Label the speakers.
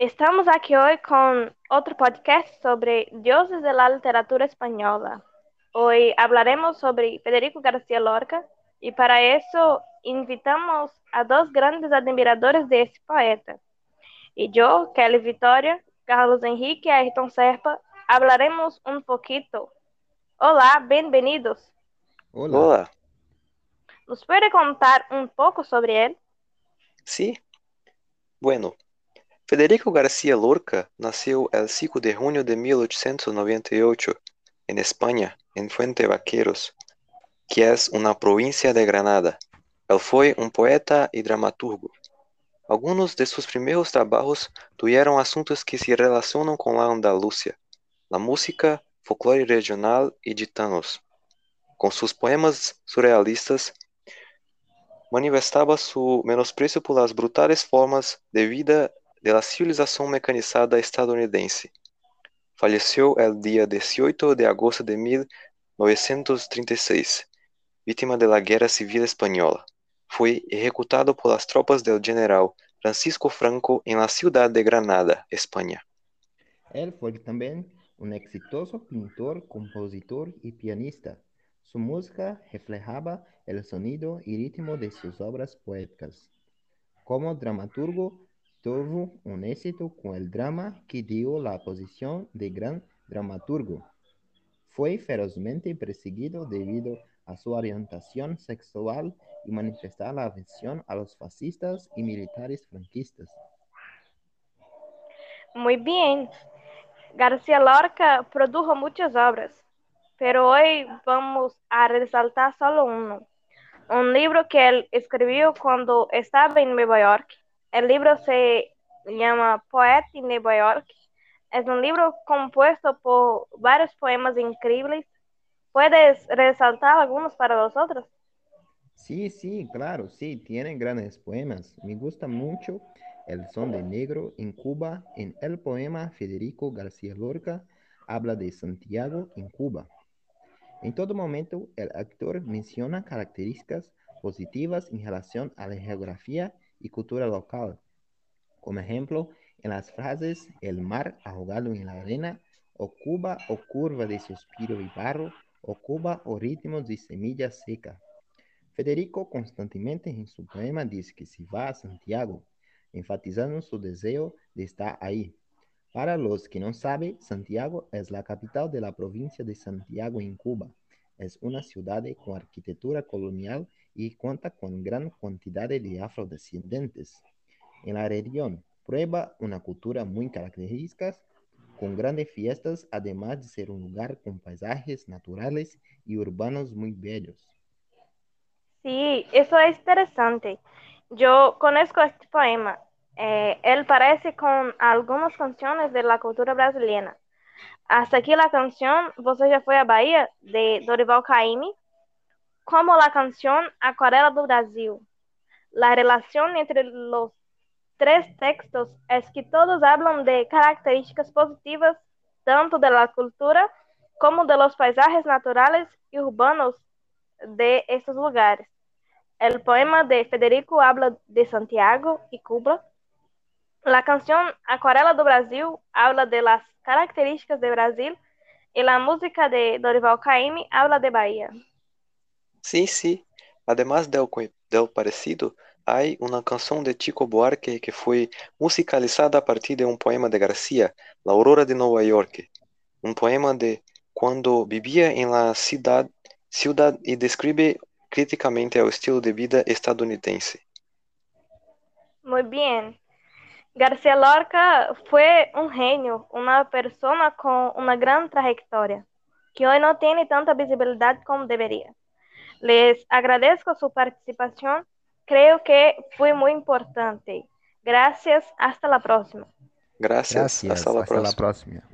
Speaker 1: Estamos aqui hoje com outro podcast sobre dioses da literatura espanhola. Hoje falaremos sobre Federico García Lorca e para isso invitamos a dois grandes admiradores desse poeta. E eu, Kelly Vitória, Carlos Henrique e Ayrton Serpa, falaremos um pouquito. Olá, bem-vindos.
Speaker 2: Olá. Olá.
Speaker 1: ¿Nos pode contar um pouco sobre ele?
Speaker 2: Sí. Bueno, Federico García Lorca nació el 5 de junio de 1898 en España, en Fuente Vaqueros, que es una provincia de Granada. Él fue un poeta y dramaturgo. Algunos de sus primeros trabajos tuvieron asuntos que se relacionan con la Andalucía, la música, folclore regional y gitanos. Con sus poemas surrealistas, manifestaba su menosprecio por las brutales formas de vida de la civilização mecanizada estadunidense. Faleceu el dia 18 de agosto de 1936, vítima de la Guerra Civil Espanhola. Foi executado por tropas del general Francisco Franco en la ciudad de Granada, Espanha.
Speaker 3: Él fue también un exitoso pintor, compositor y pianista. Su música reflejaba el sonido y ritmo de sus obras poéticas. Como dramaturgo, tuvo un éxito con el drama que dio la posición de gran dramaturgo. Fue ferozmente perseguido debido a su orientación sexual y manifestar la a los fascistas y militares franquistas.
Speaker 1: Muy bien. García Lorca produjo muchas obras, pero hoy vamos a resaltar solo uno. Un libro que él escribió cuando estaba en Nueva York El libro se llama Poeta en Nueva York. Es un libro compuesto por varios poemas increíbles. ¿Puedes resaltar algunos para nosotros?
Speaker 3: Sí, sí, claro, sí, tienen grandes poemas. Me gusta mucho El son de negro en Cuba. En el poema Federico García Lorca habla de Santiago en Cuba. En todo momento, el actor menciona características positivas en relación a la geografía y cultura local. Como ejemplo, en las frases el mar ahogado en la arena, o Cuba o curva de suspiro y barro, o Cuba o ritmos de semilla seca. Federico constantemente en su poema dice que se va a Santiago, enfatizando su deseo de estar ahí. Para los que no saben, Santiago es la capital de la provincia de Santiago en Cuba. Es una ciudad con arquitectura colonial y cuenta con gran cantidad de afrodescendientes. En la región prueba una cultura muy característica, con grandes fiestas, además de ser un lugar con paisajes naturales y urbanos muy bellos.
Speaker 1: Sí, eso es interesante. Yo conozco este poema. Eh, él parece con algunas canciones de la cultura brasileña. Hasta aquí la canción Você foi à Bahia, de Dorival Caymmi, como la canción Acuarela do Brasil. La relación entre los tres textos es que todos hablan de características positivas tanto de la cultura como de los paisajes naturales y urbanos de estos lugares. El poema de Federico habla de Santiago y Cuba. La canción Acuarela do Brasil habla de las características de Brasil y la música de Dorival Caymmi habla de Bahía.
Speaker 2: Sim, sim. Además del, del parecido, hay una canción de Chico Buarque que fue musicalizada a partir de un poema de García, La Aurora de Nueva York, un poema de cuando vivía en la ciudad, ciudad y describe críticamente el estilo de vida estadounidense.
Speaker 1: Muy bien. García Lorca fue un genio, una persona con una gran trayectoria, que hoy no tiene tanta visibilidad como debería. Les agradezco su participación. Creo que fue muy importante. Gracias. Hasta la próxima.
Speaker 2: Gracias.
Speaker 3: Gracias.
Speaker 2: Hasta la
Speaker 3: Hasta
Speaker 2: próxima.
Speaker 3: la próxima.